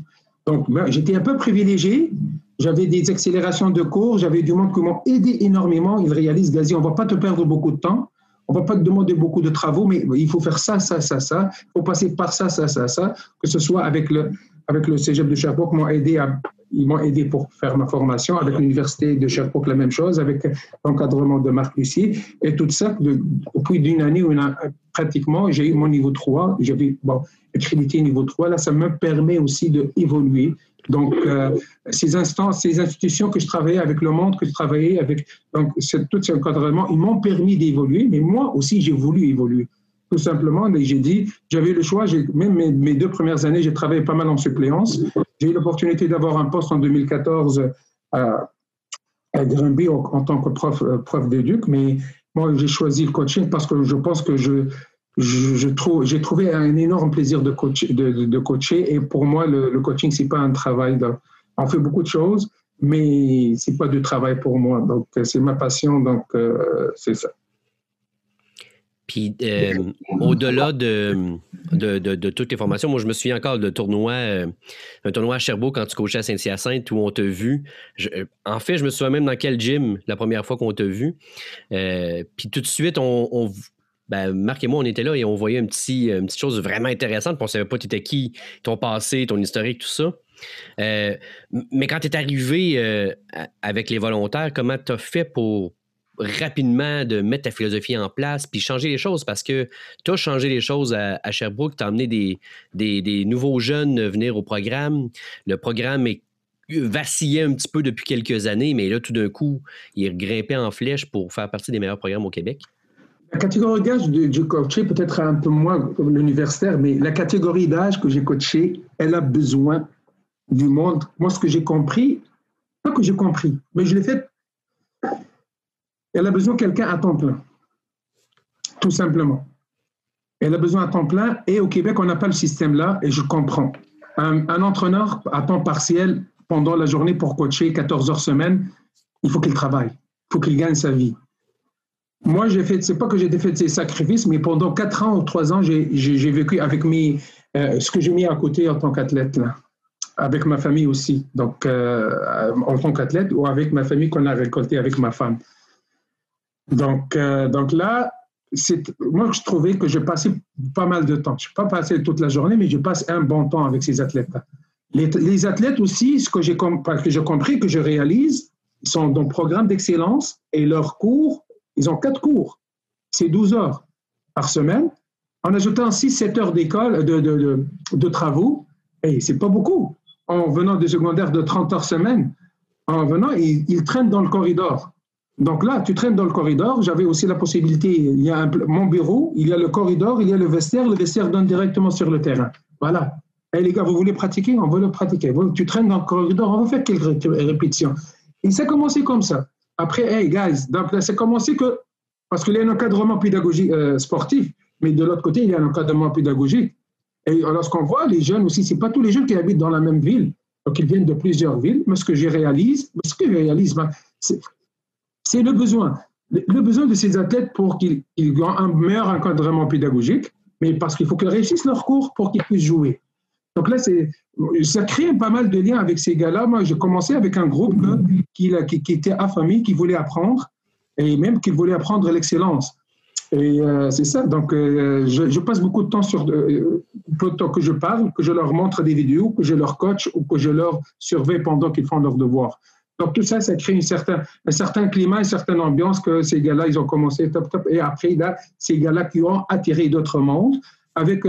Donc, ben, j'étais un peu privilégié. J'avais des accélérations de cours, j'avais du monde qui m'ont aidé énormément. Ils réalisent, Gazi, on ne va pas te perdre beaucoup de temps, on ne va pas te demander beaucoup de travaux, mais il faut faire ça, ça, ça, ça. Il faut passer par ça, ça, ça, ça. Que ce soit avec le, avec le cégep de Sherbrooke, m'ont aidé à, ils m'ont aidé pour faire ma formation. Avec l'université de Sherbrooke, la même chose, avec l'encadrement de Marc Lucie. Et tout ça, au bout d'une année, pratiquement, j'ai eu mon niveau 3. J'avais, bon, crédité niveau 3, là, ça me permet aussi d'évoluer. Donc, euh, ces instances, ces institutions que je travaillais avec le monde, que je travaillais avec, donc, tout ces encadrements, ils m'ont permis d'évoluer, mais moi aussi, j'ai voulu évoluer. Tout simplement, j'ai dit, j'avais le choix, même mes, deux premières années, j'ai travaillé pas mal en suppléance. J'ai eu l'opportunité d'avoir un poste en 2014 à, à Grimby en, tant que prof, euh, prof d'éduc, mais moi, j'ai choisi le coaching parce que je pense que je, j'ai trouvé un énorme plaisir de, coacher, et pour moi, le, coaching, c'est pas un travail. on fait beaucoup de choses, mais c'est pas du travail pour moi. Donc, c'est ma passion, donc euh, c'est ça. Puis, euh, au-delà de, toutes les formations, moi, je me souviens encore de tournoi, euh, un tournoi à Cherbourg quand tu coachais à Saint-Hyacinthe où on t'a vu. en fait, je me souviens même dans quel gym la première fois qu'on t'a vu. puis tout de suite, on, ben, Marc et moi, on était là et on voyait une petite chose vraiment intéressante. on ne savait pas tu étais qui, ton passé, ton historique, tout ça. Euh, mais quand tu es arrivé euh, avec les volontaires, comment tu as fait pour, rapidement de mettre ta philosophie en place puis changer les choses parce que tu as changé les choses à, Sherbrooke, tu as amené des, des, nouveaux jeunes venir au programme. Le programme est vacillait un petit peu depuis quelques années, mais là, tout d'un coup, il grimpait en flèche pour faire partie des meilleurs programmes au Québec. La catégorie d'âge du coaché, peut-être un peu moins comme l'universitaire, mais la catégorie d'âge que j'ai coaché, elle a besoin du monde. Moi, ce que j'ai compris, pas que j'ai compris, mais je l'ai fait, elle a besoin de quelqu'un à temps plein. Tout simplement. Elle a besoin à temps plein et au Québec, on n'a pas le système là et je comprends. Un, entraîneur à temps partiel pendant la journée pour coacher 14 heures semaine, il faut qu'il travaille, il faut qu'il gagne sa vie. Moi, j'ai fait, c'est pas que j'ai fait ces sacrifices, mais pendant 4 ans ou 3 ans, j'ai vécu avec mes, euh, ce que j'ai mis à côté en tant qu'athlète, là, avec ma famille aussi, donc euh, en tant qu'athlète ou avec ma famille qu'on a récolté avec ma femme. Donc, euh, donc là, moi, je trouvais que j'ai passé pas mal de temps. Je n'ai pas passé toute la journée, mais je passe un bon temps avec ces athlètes-là. Les, athlètes aussi, ce que j'ai compris, que je réalise, sont dans le programme d'excellence et leurs cours, ils ont quatre cours. C'est 12 heures par semaine. En ajoutant 6-7 heures d'école, de, de, de, travaux, et c'est pas beaucoup. En venant de secondaire de 30 heures semaine, en venant, ils, traînent dans le corridor. Donc là, tu traînes dans le corridor. J'avais aussi la possibilité, il y a mon bureau, il y a le corridor, il y a le vestiaire. Le vestiaire donne directement sur le terrain. Voilà. Hey, les gars, vous voulez pratiquer? On veut le pratiquer. Tu traînes dans le corridor, on va faire quelques répétitions. Et ça a commencé comme ça. Après, hey, guys, donc c'est commencé que, parce qu'il y a un encadrement pédagogique euh, sportif, mais de l'autre côté, il y a un encadrement pédagogique. Et lorsqu'on voit les jeunes aussi, ce n'est pas tous les jeunes qui habitent dans la même ville. Donc, ils viennent de plusieurs villes. Mais ce que je réalise, ce que je réalise, ben, c'est le besoin. Le besoin de ces athlètes pour qu'ils aient un meilleur encadrement pédagogique, mais parce qu'il faut qu'ils réussissent leur cours pour qu'ils puissent jouer. Donc là, ça crée pas mal de liens avec ces gars-là. Moi, j'ai commencé avec un groupe qui, était affamé, qui voulait apprendre, et même qui voulait apprendre l'excellence. Et euh, c'est ça. Donc, euh, je, passe beaucoup de temps sur, euh, de temps que je parle, que je leur montre des vidéos, que je leur coach ou que je leur surveille pendant qu'ils font leurs devoirs. Donc, tout ça, ça crée une certain, un certain climat, une certaine ambiance que ces gars-là, ils ont commencé top, top. Et après, là, ces gars-là qui ont attiré d'autres mondes avec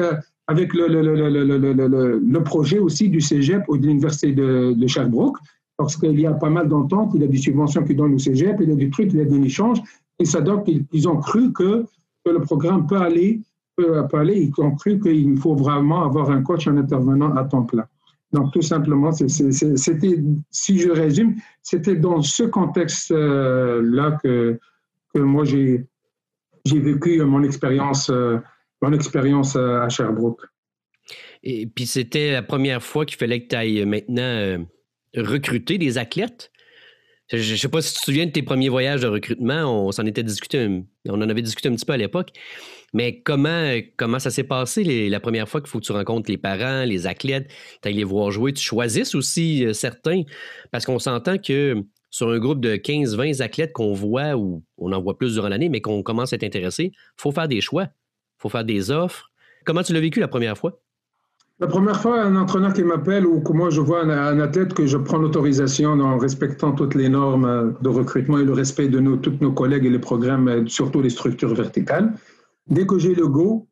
avec le, le, le, le, projet aussi du Cégep ou de l'Université de, de, Sherbrooke, parce qu'il y a pas mal d'ententes, il y a des subventions qui donnent au Cégep, il y a des trucs, il y a des échanges, et ça donc ils, ont cru que, que, le programme peut aller, peut, aller, ils ont cru qu'il faut vraiment avoir un coach en intervenant à temps plein. Donc, tout simplement, c'était, si je résume, c'était dans ce contexte-là que, que moi, j'ai, j'ai vécu mon expérience euh, mon expérience à Sherbrooke. Et puis c'était la première fois qu'il fallait que tu ailles maintenant euh, recruter des athlètes? Je ne sais pas si tu te souviens de tes premiers voyages de recrutement, on s'en était discuté, on en avait discuté un petit peu à l'époque. Mais comment, comment ça s'est passé la première fois qu'il faut que tu rencontres les parents, les athlètes, tu ailles les voir jouer, tu choisisses aussi euh, certains, parce qu'on s'entend que sur un groupe de 15-20 athlètes qu'on voit ou on en voit plus durant l'année, mais qu'on commence à être intéressé, il faut faire des choix il faut faire des offres. Comment tu l'as vécu la première fois? La première fois, un entraîneur qui m'appelle ou que moi je vois un, athlète que je prends l'autorisation en respectant toutes les normes de recrutement et le respect de nos, tous nos collègues et les programmes, surtout les structures verticales. Dès que j'ai le go,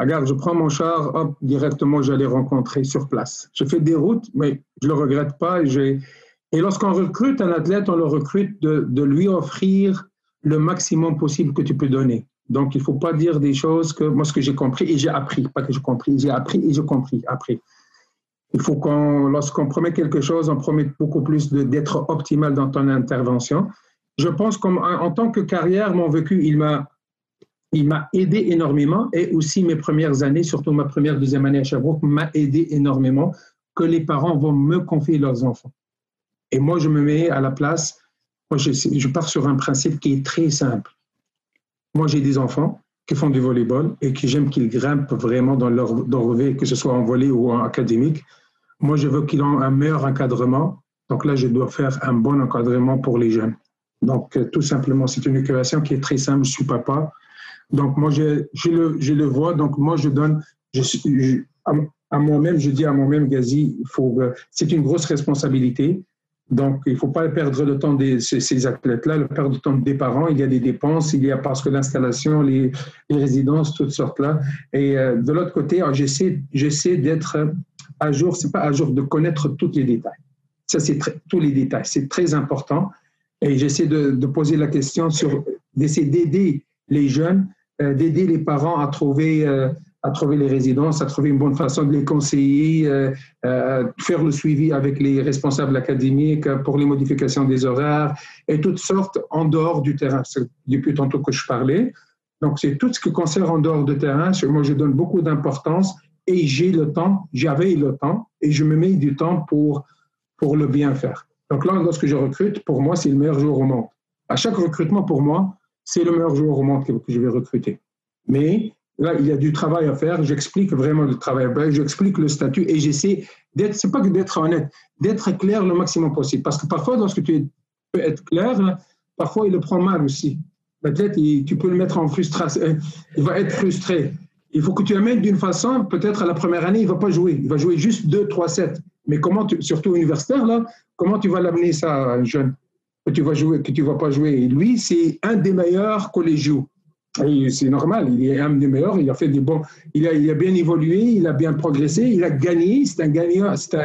regarde, je prends mon char, hop, directement, j'allais rencontrer sur place. Je fais des routes, mais je ne le regrette pas. Et, lorsqu'on recrute un athlète, on le recrute de lui offrir le maximum possible que tu peux donner. Donc, il ne faut pas dire des choses que moi, ce que j'ai compris et j'ai appris, pas que j'ai compris, j'ai appris et j'ai compris après. Il faut qu'on, lorsqu'on promet quelque chose, on promet beaucoup plus d'être optimal dans ton intervention. Je pense qu'en en tant que carrière, mon vécu, il m'a, il m'a aidé énormément et aussi mes premières années, surtout ma première, deuxième année à Sherbrooke, m'a aidé énormément que les parents vont me confier leurs enfants. Et moi, je me mets à la place, moi, je, je pars sur un principe qui est très simple moi, j'ai des enfants qui font du volleyball et qui j'aime qu'ils grimpent vraiment dans leur, dans que ce soit en volley ou en académique. Moi, je veux qu'ils aient un meilleur encadrement. Donc là, je dois faire un bon encadrement pour les jeunes. Donc, euh, tout simplement, c'est une équation qui est très simple. Je suis papa. Donc, moi, je, je, le, je le vois. Donc, moi, je donne, à, moi-même, je dis à moi-même, Gazi, c'est une grosse responsabilité. Donc, il ne faut pas perdre le temps de ces, athlètes-là, le perdre le temps des parents. Il y a des dépenses, il y a parce que l'installation, les, résidences, toutes sortes là. Et euh, de l'autre côté, j'essaie, j'essaie d'être à jour. C'est pas à jour de connaître tous les détails. Ça, c'est tous les détails. C'est très important. Et j'essaie de, de, poser la question sur d'essayer d'aider les jeunes, euh, d'aider les parents à trouver euh, à trouver les résidences, à trouver une bonne façon de les conseiller, euh, euh, faire le suivi avec les responsables académiques pour les modifications des horaires et toutes sortes en dehors du terrain. C'est depuis tantôt que je parlais. Donc, c'est tout ce qui concerne en dehors du terrain. Moi, je donne beaucoup d'importance et j'ai le temps, j'avais le temps et je me mets du temps pour, pour le bien faire. Donc là, lorsque je recrute, pour moi, c'est le meilleur jour au monde. À chaque recrutement, pour moi, c'est le meilleur jour au monde que je vais recruter. Mais Là, il y a du travail à faire. J'explique vraiment le travail faire. J'explique le statut et j'essaie d'être, c'est pas que d'être honnête, d'être clair le maximum possible. Parce que parfois, lorsque tu peux être clair, parfois il le prend mal aussi. L'athlète, tu peux le mettre en frustration. Euh, il va être frustré. Il faut que tu amènes d'une façon, peut-être à la première année, il va pas jouer. Il va jouer juste 2, 3, 7. Mais comment, surtout universitaire, là, comment tu vas l'amener ça un jeune? Que tu vas jouer, que tu vas pas jouer lui, c'est un des meilleurs collégiaux c'est normal, il est un des meilleurs, il a fait des bons, il a, il a bien évolué, il a bien progressé, il a gagné, c'est un gagnant, c'est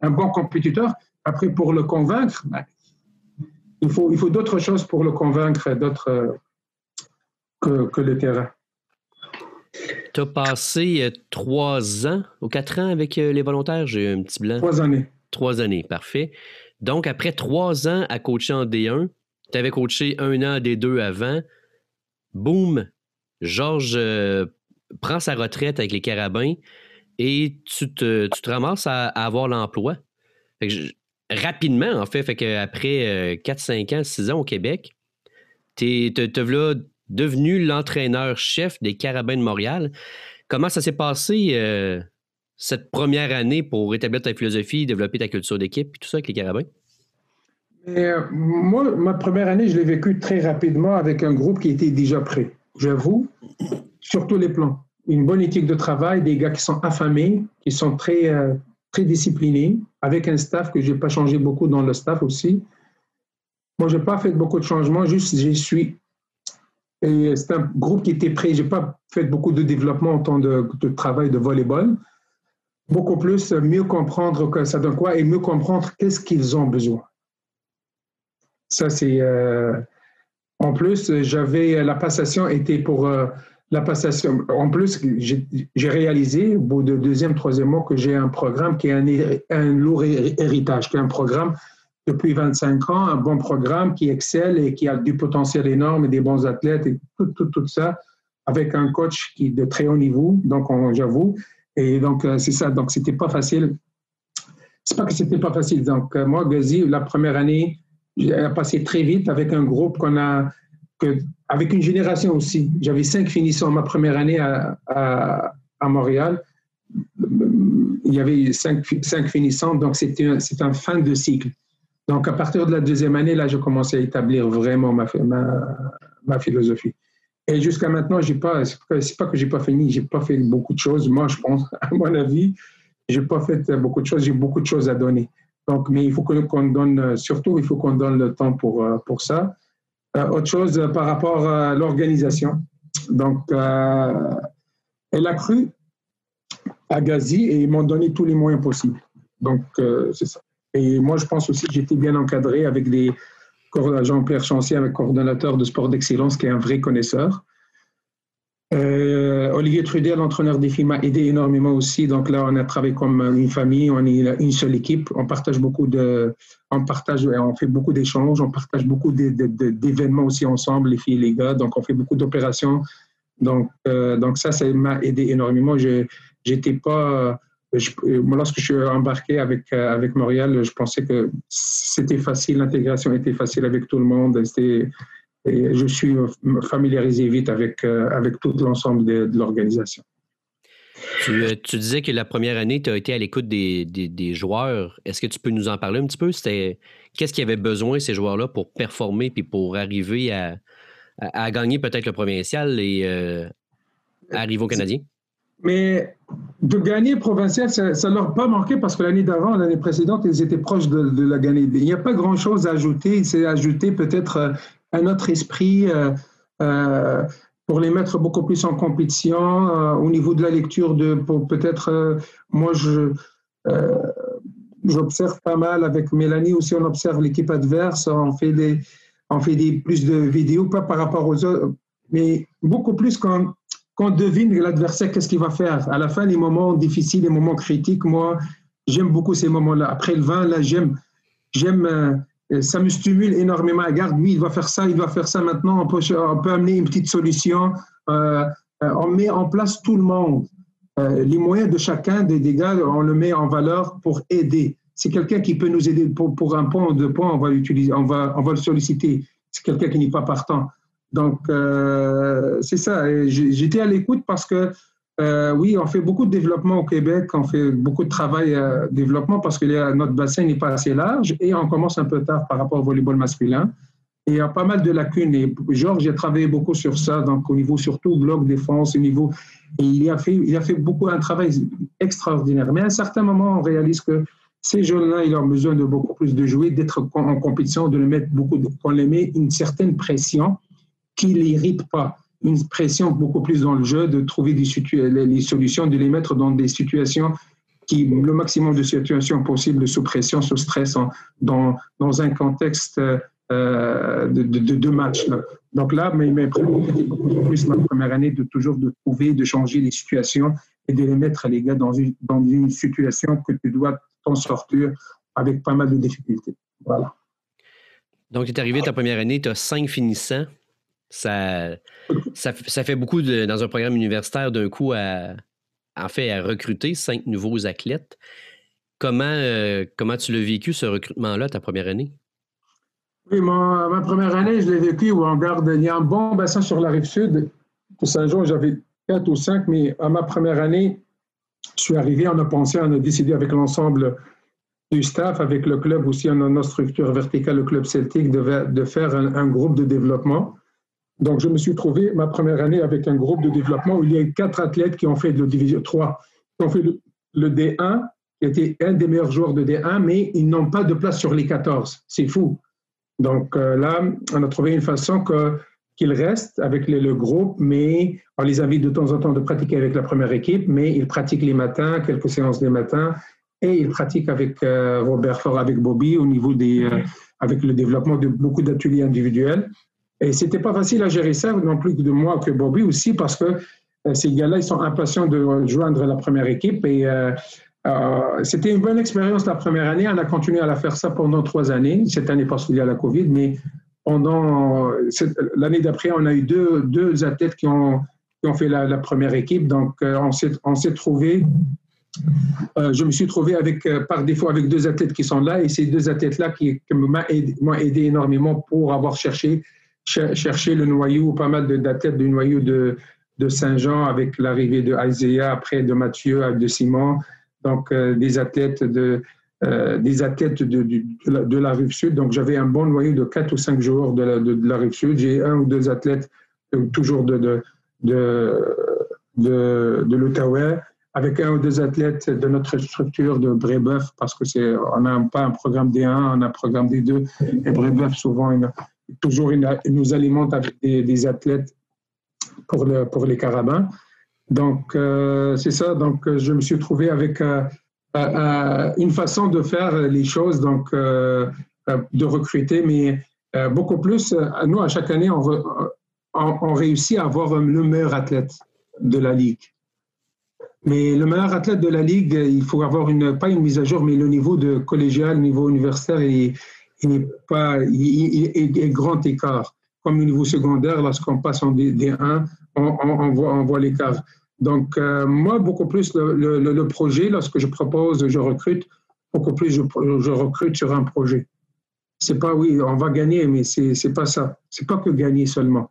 un, bon compétiteur. Après, pour le convaincre, ben, il faut, il faut d'autres choses pour le convaincre, d'autres que, que le terrain. Tu as passé euh, trois ans ou quatre ans avec euh, les volontaires, j'ai un petit blanc. Trois années. Trois années, parfait. Donc, après trois ans à coacher en D1, tu avais coaché un an des deux avant boum, Georges euh, prend sa retraite avec les carabins et tu te, ramasses à, avoir l'emploi. rapidement, en fait, fait qu'après 4, 5 ans, 6 ans au Québec, tu es, devenu l'entraîneur-chef des carabins de Montréal. Comment ça s'est passé euh, cette première année pour établir ta philosophie, développer ta culture d'équipe et tout ça avec les carabins? Euh, moi, ma première année, je l'ai vécue très rapidement avec un groupe qui était déjà prêt. J'avoue, sur tous les plans. Une bonne éthique de travail, des gars qui sont affamés, qui sont très, euh, très disciplinés, avec un staff que je n'ai pas changé beaucoup dans le staff aussi. Moi, je n'ai pas fait beaucoup de changements, juste je suis. C'est un groupe qui était prêt. Je n'ai pas fait beaucoup de développement en temps de, de travail de volleyball. Beaucoup plus, mieux comprendre que ça donne quoi et mieux comprendre qu'est-ce qu'ils ont besoin. Ça, c'est. Euh, en plus, j'avais. La passation était pour. Euh, la passation. En plus, j'ai réalisé, au bout de deuxième, troisième mois, que j'ai un programme qui est un, lourd héritage, qui est un programme depuis 25 ans, un bon programme qui excelle et qui a du potentiel énorme et des bons athlètes et tout, tout, tout ça, avec un coach qui est de très haut niveau, donc j'avoue. Et donc, euh, c'est ça. Donc, c'était pas facile. C'est pas que c'était pas facile. Donc, moi, Gazi, la première année, a passé très vite avec un groupe qu'on a, avec une génération aussi. J'avais cinq finissants ma première année à, à, à Montréal. Il y avait cinq, cinq finissants, donc c'était un, un fin de cycle. Donc, à partir de la deuxième année, là, je commençais à établir vraiment ma, ma, ma philosophie. Et jusqu'à maintenant, j'ai pas, c'est pas que j'ai pas fini, j'ai pas fait beaucoup de choses. Moi, je pense, à mon avis, j'ai pas fait beaucoup de choses. J'ai beaucoup de choses à donner. Mais il faut qu'on donne, surtout, il faut qu'on donne le temps pour, euh, pour ça. Euh, autre chose euh, par rapport à l'organisation. Donc, elle a cru à Gazi et ils m'ont donné tous les moyens possibles. Donc, c'est ça. Et moi, je pense aussi que j'étais bien encadré avec des Jean-Pierre Chancier, avec coordonnateur de sport d'excellence, qui est un vrai connaisseur. Euh, Olivier Trudel, l'entraîneur des filles, m'a aidé énormément aussi. Donc là, on a travaillé comme une famille, on est une seule équipe. On partage beaucoup de, on partage, on fait beaucoup d'échanges, on partage beaucoup d'événements aussi ensemble, les filles et les gars. Donc on fait beaucoup d'opérations. Donc, euh, donc ça, ça m'a aidé énormément. Je, j'étais pas, lorsque je suis embarqué avec avec Montréal, je pensais que c'était facile, l'intégration était facile avec tout le monde. C'était et je suis familiarisé vite avec, euh, avec tout l'ensemble de, l'organisation. Euh, tu, disais que la première année, tu as été à l'écoute des, des, joueurs. Est-ce que tu peux nous en parler un petit peu? C'était Qu'est-ce qu'ils avaient besoin, ces joueurs-là, pour performer puis pour arriver à, à, gagner peut-être le provincial et euh, arriver au Canadien? mais de gagner provincial, ça ne leur a pas manqué parce que l'année d'avant, l'année précédente, ils étaient proches de, la gagner. Il n'y a pas grand-chose à ajouter. C'est ajouter peut-être euh, un autre esprit euh, euh, pour les mettre beaucoup plus en compétition au niveau de la lecture. De, pour peut-être, moi, je j'observe pas mal avec Mélanie aussi. On observe l'équipe adverse. On fait des, on fait des plus de vidéos, pas par rapport aux autres, mais beaucoup plus quand qu'on devine l'adversaire, qu'est-ce qu'il va faire. À la fin, les moments difficiles, les moments critiques, moi, j'aime beaucoup ces moments-là. Après le vin, là, j'aime, j'aime, euh, ça me stimule énormément. Regarde, lui, il va faire ça, il va faire ça maintenant. On peut, amener une petite solution. Euh, euh, on met en place tout le monde. les moyens de chacun des dégâts, on le met en valeur pour aider. C'est quelqu'un qui peut nous aider pour, un point ou deux points, on va l'utiliser, on va, on va le solliciter. C'est quelqu'un qui n'est pas partant. Donc, euh, c'est ça. J'étais à l'écoute parce que, euh, oui, on fait beaucoup de développement au Québec, on fait beaucoup de travail euh, développement parce que notre bassin n'est pas assez large et on commence un peu tard par rapport au volleyball masculin. Et il y a pas mal de lacunes. Et Georges a travaillé beaucoup sur ça, donc au niveau surtout bloc défense, au niveau. Et il a fait, il a fait beaucoup un travail extraordinaire. Mais à un certain moment, on réalise que ces jeunes-là, ils ont besoin de beaucoup plus de jouer, d'être en compétition, de les mettre beaucoup, qu'on les met une certaine pression qui ne l'irrite pas. Une pression beaucoup plus dans le jeu, de trouver des les solutions, de les mettre dans des situations qui, le maximum de situations possibles sous pression, sous stress, dans, dans un contexte euh, de, de, match. Donc là, mais, mais beaucoup plus ma première année de toujours de trouver, de changer les situations et de les mettre, les gars, dans une, dans une situation que tu dois t'en sortir avec pas mal de difficultés. Voilà. Donc, tu es arrivé ta première année, tu as cinq finissants. Ça, ça, fait beaucoup dans un programme universitaire d'un coup à, en fait, à recruter cinq nouveaux athlètes. Comment, euh, comment tu l'as vécu, ce recrutement-là, ta première année? Oui, ma première année, je l'ai vécu où on garde, il y a un bon bassin sur la rive sud. Pour Saint-Jean, j'avais quatre ou cinq, mais à ma première année, je suis arrivé, on a pensé, on a décidé avec l'ensemble du staff, avec le club aussi, on a notre structure verticale, le club celtique, de, de faire un, groupe de développement donc, je me suis trouvé ma première année avec un groupe de développement où il y a quatre athlètes qui ont fait le division 3, qui ont fait le, D1, qui était un des meilleurs joueurs de D1, mais ils n'ont pas de place sur les 14. C'est fou. Donc euh, là, on a trouvé une façon qu'ils restent avec le, groupe, mais on les invite de temps en temps de pratiquer avec la première équipe, mais ils pratiquent les matins, quelques séances les matins, et ils pratiquent avec euh, Robert Fort, avec Bobby, au niveau des, euh, avec le développement de beaucoup d'ateliers individuels. Et c'était pas facile à gérer ça, non plus que de moi que Bobby aussi, parce que euh, ces gars-là, ils sont impatients de joindre la première équipe. Et euh, euh, c'était une bonne expérience la première année. On a continué à la faire ça pendant trois années. Cette année parce qu'il y a la COVID, mais pendant l'année d'après, on a eu deux, deux athlètes qui ont, qui ont fait la, première équipe. Donc, on s'est trouvé. je me suis trouvé avec, par défaut avec deux athlètes qui sont là et ces deux athlètes-là qui, m'ont aidé, énormément pour avoir cherché chercher le noyau, pas mal d'athlètes du noyau de, de Saint-Jean avec l'arrivée de Isaiah, après de Mathieu, de Simon. Donc, euh, des athlètes de, euh, des athlètes de, de, la, rive sud. Donc, j'avais un bon noyau de quatre ou cinq joueurs de la, de, la rive sud. J'ai un ou deux athlètes euh, toujours de, de, de, de l'Outaouais, avec un ou deux athlètes de notre structure de Brébeuf, parce que c'est, on n'a pas un programme D1, on a un programme D2. Et Brébeuf, souvent, une, toujours il nous alimente avec des, athlètes pour, pour les carabins. Donc, euh, c'est ça. Donc, je me suis trouvé avec euh, euh, une façon de faire les choses, donc de recruter, mais beaucoup plus. Nous, à chaque année, on, on, réussit à avoir le meilleur athlète de la Ligue. Mais le meilleur athlète de la Ligue, il faut avoir une, pas une mise à jour, mais le niveau de collégial, niveau universitaire, et il n'est pas, il, il, grand écart. Comme au niveau secondaire, lorsqu'on passe en D1, on, voit, l'écart. Donc, euh, moi, beaucoup plus le, projet, lorsque je propose, je recrute, beaucoup plus je, recrute sur un projet. C'est pas, oui, on va gagner, mais c'est pas ça. C'est pas que gagner seulement.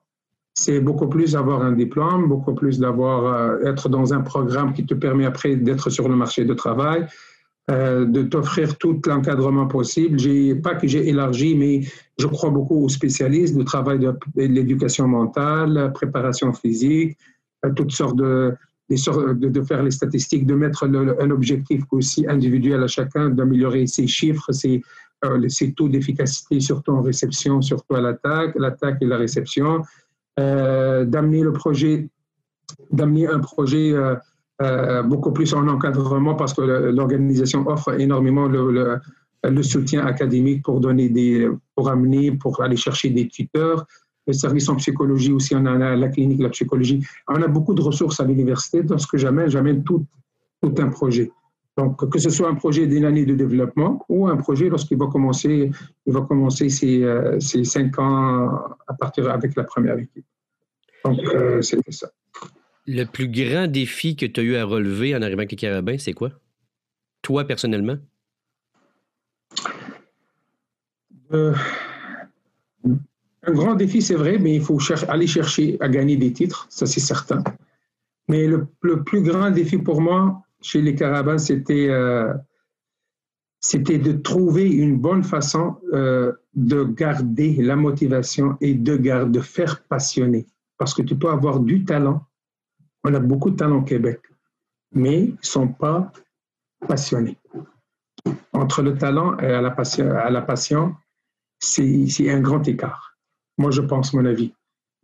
C'est beaucoup plus avoir un diplôme, beaucoup plus d'avoir, euh, être dans un programme qui te permet après d'être sur le marché de travail, euh, de t'offrir tout l'encadrement possible. J'ai, pas que j'ai élargi, mais je crois beaucoup aux spécialistes du travail de, l'éducation mentale, préparation physique, euh, toutes sortes de, de, faire les statistiques, de mettre un objectif aussi individuel à chacun, d'améliorer ses chiffres, ses, euh, taux d'efficacité, surtout en réception, surtout à l'attaque, l'attaque et la réception, d'amener le projet, d'amener un projet euh, beaucoup plus en encadrement parce que l'organisation offre énormément le, soutien académique pour donner des, pour amener, pour aller chercher des tuteurs, le service en psychologie aussi, on a la, clinique, la psychologie. On a beaucoup de ressources à l'université. Dans ce que j'amène, j'amène tout, un projet. Donc, que ce soit un projet d'une année de développement ou un projet lorsqu'il va commencer, il va commencer ses, euh, cinq ans à partir avec la première équipe. Donc, euh, c'était ça. Le plus grand défi que tu as eu à relever en arrivant avec les Carabins, c'est quoi? Toi, personnellement? Euh, un grand défi, c'est vrai, mais il faut aller chercher à gagner des titres, ça c'est certain. Mais le, plus grand défi pour moi chez les Carabins, c'était euh, de trouver une bonne façon euh, de garder la motivation et de, garder, de faire passionner. Parce que tu peux avoir du talent. On a beaucoup de talent au Québec, mais ils ne sont pas passionnés. Entre le talent et à la passion, à la passion c'est un grand écart. Moi, je pense, mon avis.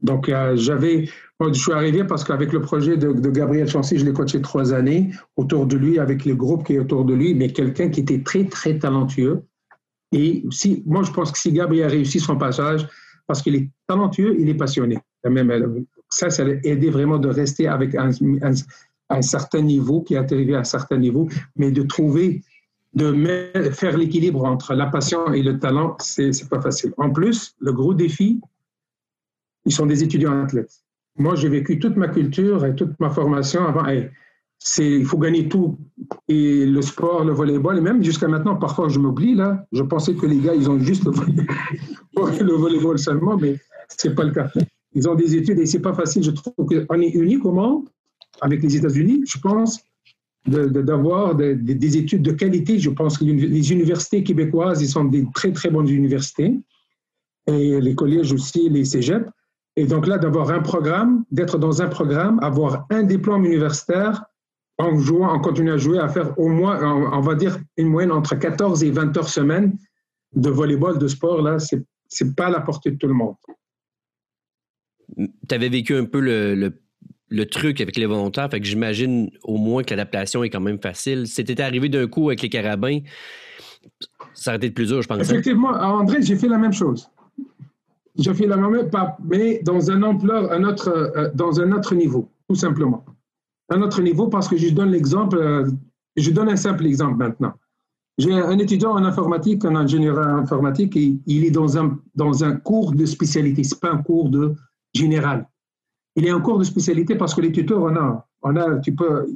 Donc, euh, j'avais, je suis arrivé parce qu'avec le projet de, Gabriel Chancy, je l'ai coaché trois années autour de lui, avec le groupe qui est autour de lui, mais quelqu'un qui était très, très talentueux. Et si, moi, je pense que si Gabriel a réussi son passage, parce qu'il est talentueux, il est passionné. Même, euh, ça, ça l'a aidé vraiment de rester avec un, certain niveau, qui est arrivé à un certain niveau, mais de trouver, de faire l'équilibre entre la passion et le talent, c'est pas facile. En plus, le gros défi, ils sont des étudiants athlètes. Moi, j'ai vécu toute ma culture et toute ma formation avant. il faut gagner tout. Et le sport, le volleyball, et même jusqu'à maintenant, parfois, je m'oublie, là. Je pensais que les gars, ils ont juste le, le volleyball seulement, mais c'est pas le cas. Ils ont des études et c'est pas facile. Je trouve qu'on est unique au monde, avec les États-Unis, je pense, d'avoir de, des études de qualité. Je pense que les universités québécoises, ils sont des très, très bonnes universités. Et les collèges aussi, les cégeps. Et donc là, d'avoir un programme, d'être dans un programme, avoir un diplôme universitaire, en jouant, en continuant à jouer, à faire au moins, on va dire, une moyenne entre 14 et 20 heures semaine de volleyball, de sport, là, c'est, n'est pas à la portée de tout le monde. Tu avais vécu un peu le, le, truc avec les volontaires, fait que j'imagine au moins que l'adaptation est quand même facile. C'était arrivé d'un coup avec les carabins, ça aurait été plus dur, je pense. Effectivement, André, j'ai fait la même chose. Je fais la même, mais dans un ampleur, un autre, euh, dans un autre niveau, tout simplement. Un autre niveau parce que je donne l'exemple, euh, je donne un simple exemple maintenant. J'ai un étudiant en informatique, un ingénieur en informatique, et il est dans un, dans un cours de spécialité, ce n'est pas un cours de général. Il est en cours de spécialité parce que les tuteurs, on a, on a tu peux,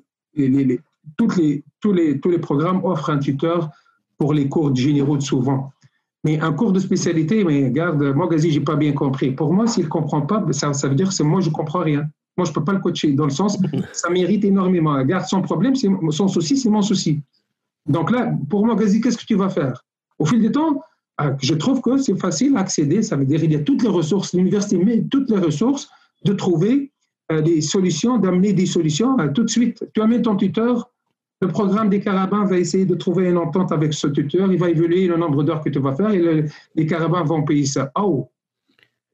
toutes les, tous, les, tous les programmes offrent un tuteur pour les cours généraux de souvent. Mais un cours de spécialité, mais regarde, moi, Gazi, j'ai pas bien compris. Pour moi, s'il ne comprend pas, ça, ça veut dire que moi, je comprends rien. Moi, je peux pas le coacher, dans le sens, ça mérite énormément. Regarde, son problème, son souci, c'est mon souci. Donc là, pour moi, Gazi, qu'est-ce que tu vas faire? Au fil du temps, je trouve que c'est facile à accéder. Ça veut dire qu'il y a toutes les ressources, l'université met toutes les ressources de trouver euh, des solutions, d'amener des solutions euh, tout de suite. Tu amènes ton tuteur, le programme des carabins va essayer de trouver une entente avec ce tuteur. Il va évaluer le nombre d'heures que tu vas faire et les carabins vont payer ça. Oh,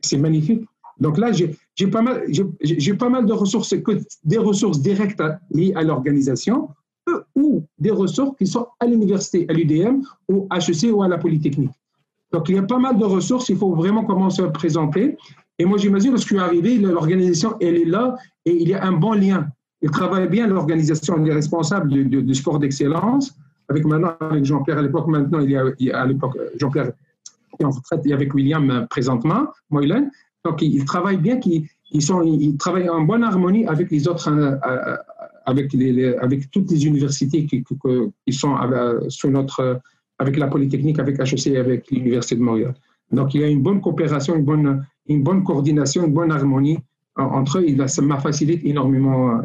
c'est magnifique. Donc là, j'ai pas, mal, pas mal de ressources, des ressources directes liées à l'organisation ou des ressources qui sont à l'université, à l'UDM, au HEC ou à la Polytechnique. Donc il y a pas mal de ressources, il faut vraiment commencer à présenter. Et moi, j'imagine, lorsque je suis arrivé, l'organisation, elle est là et il y a un bon lien il travaille bien l'organisation, il est responsable du, sport d'excellence. Avec maintenant, avec Jean-Pierre à l'époque, maintenant, il y a, à l'époque, Jean-Pierre est en retraite, et avec William euh, présentement, Moylan. Donc, il, travaille bien, il, ils, ils travaillent en bonne harmonie avec les autres, euh, euh, avec, toutes les universités qui sont sur notre, avec la Polytechnique, avec HEC avec l'Université de Montréal. Donc, il y a une bonne coopération, une bonne, une bonne coordination, une bonne harmonie entre eux, ça m'a facilité énormément euh,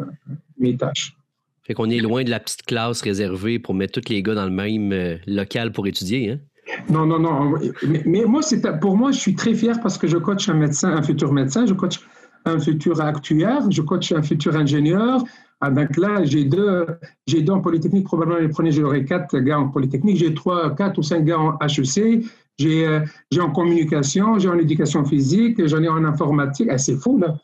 mes tâches. Fait qu'on est loin de la petite classe réservée pour mettre tous les gars dans le même euh, local pour étudier, hein? Non, non, non. Mais, moi, pour moi, je suis très fier parce que je coach un médecin, un futur médecin. Je coach un futur actuaire, je coach un futur ingénieur. Ah, donc là, j'ai deux, j'ai deux en Polytechnique, probablement les premiers, j'aurai quatre gars en Polytechnique, j'ai trois, quatre ou cinq gars en HEC, j'ai, euh, j'ai en communication, j'ai en éducation physique, j'en ai en informatique. Ah, c'est fou, là.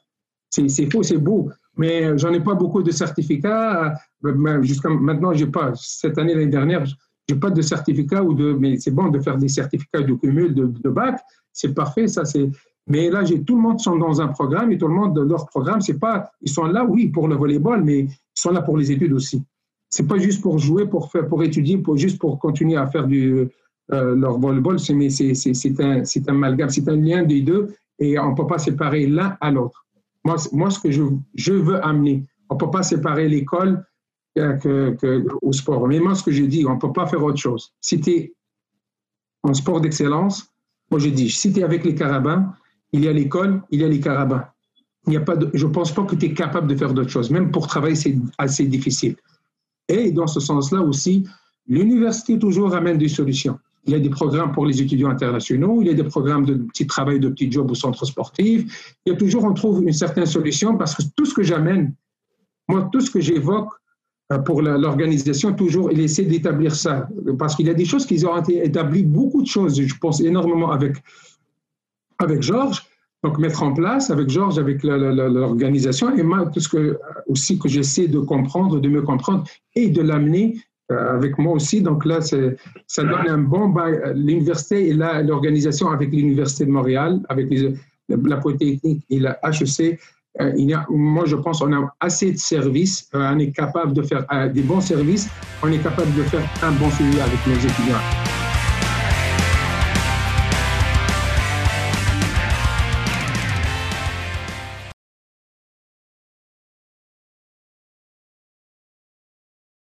C'est, c'est faux, c'est beau. Mais j'en ai pas beaucoup de certificats. Euh, jusqu'à maintenant, j'ai pas, cette année, l'année dernière, j'ai pas de certificat ou de, mais c'est bon de faire des certificats de cumul de bac. C'est parfait, ça, c'est, mais là, tout le monde sont dans un programme et tout le monde, leur programme, c'est pas, ils sont là, oui, pour le volleyball, mais ils sont là pour les études aussi. C'est pas juste pour jouer, pour faire, pour étudier, pour, juste pour continuer à faire du, euh, leur volleyball, c'est, mais c'est, c'est, un, c'est un malgame, c'est un lien des deux et on peut pas séparer l'un à l'autre. Moi, moi, ce que je, je veux amener, on peut pas séparer l'école que, que, au sport. Mais moi, ce que je dis, on peut pas faire autre chose. Si tu es en sport d'excellence, moi, je dis, si tu es avec les carabins, il y a l'école, il y a les carabins. Il n'y a pas je ne pense pas que tu es capable de faire d'autres choses. Même pour travailler, c'est assez difficile. Et dans ce sens-là aussi, l'université toujours amène des solutions. Il y a des programmes pour les étudiants internationaux, il y a des programmes de petit travail, de petits jobs au centre sportif. Il y a toujours, on trouve une certaine solution parce que tout ce que j'amène, moi, tout ce que j'évoque euh, pour l'organisation, toujours, il essaie d'établir ça. Parce qu'il y a des choses qu'ils ont établi, beaucoup de choses, je pense énormément avec avec Georges, donc mettre en place avec Georges, avec l'organisation, et moi, tout ce que aussi que j'essaie de comprendre, de me comprendre et de l'amener euh, avec moi aussi. Donc là, ça donne un bon L'université et l'organisation avec l'Université de Montréal, avec la Polytechnique et la HEC, euh, moi, je pense qu'on a assez de services, euh, on est capable de faire des bons services, on est capable de faire un bon suivi avec nos étudiants.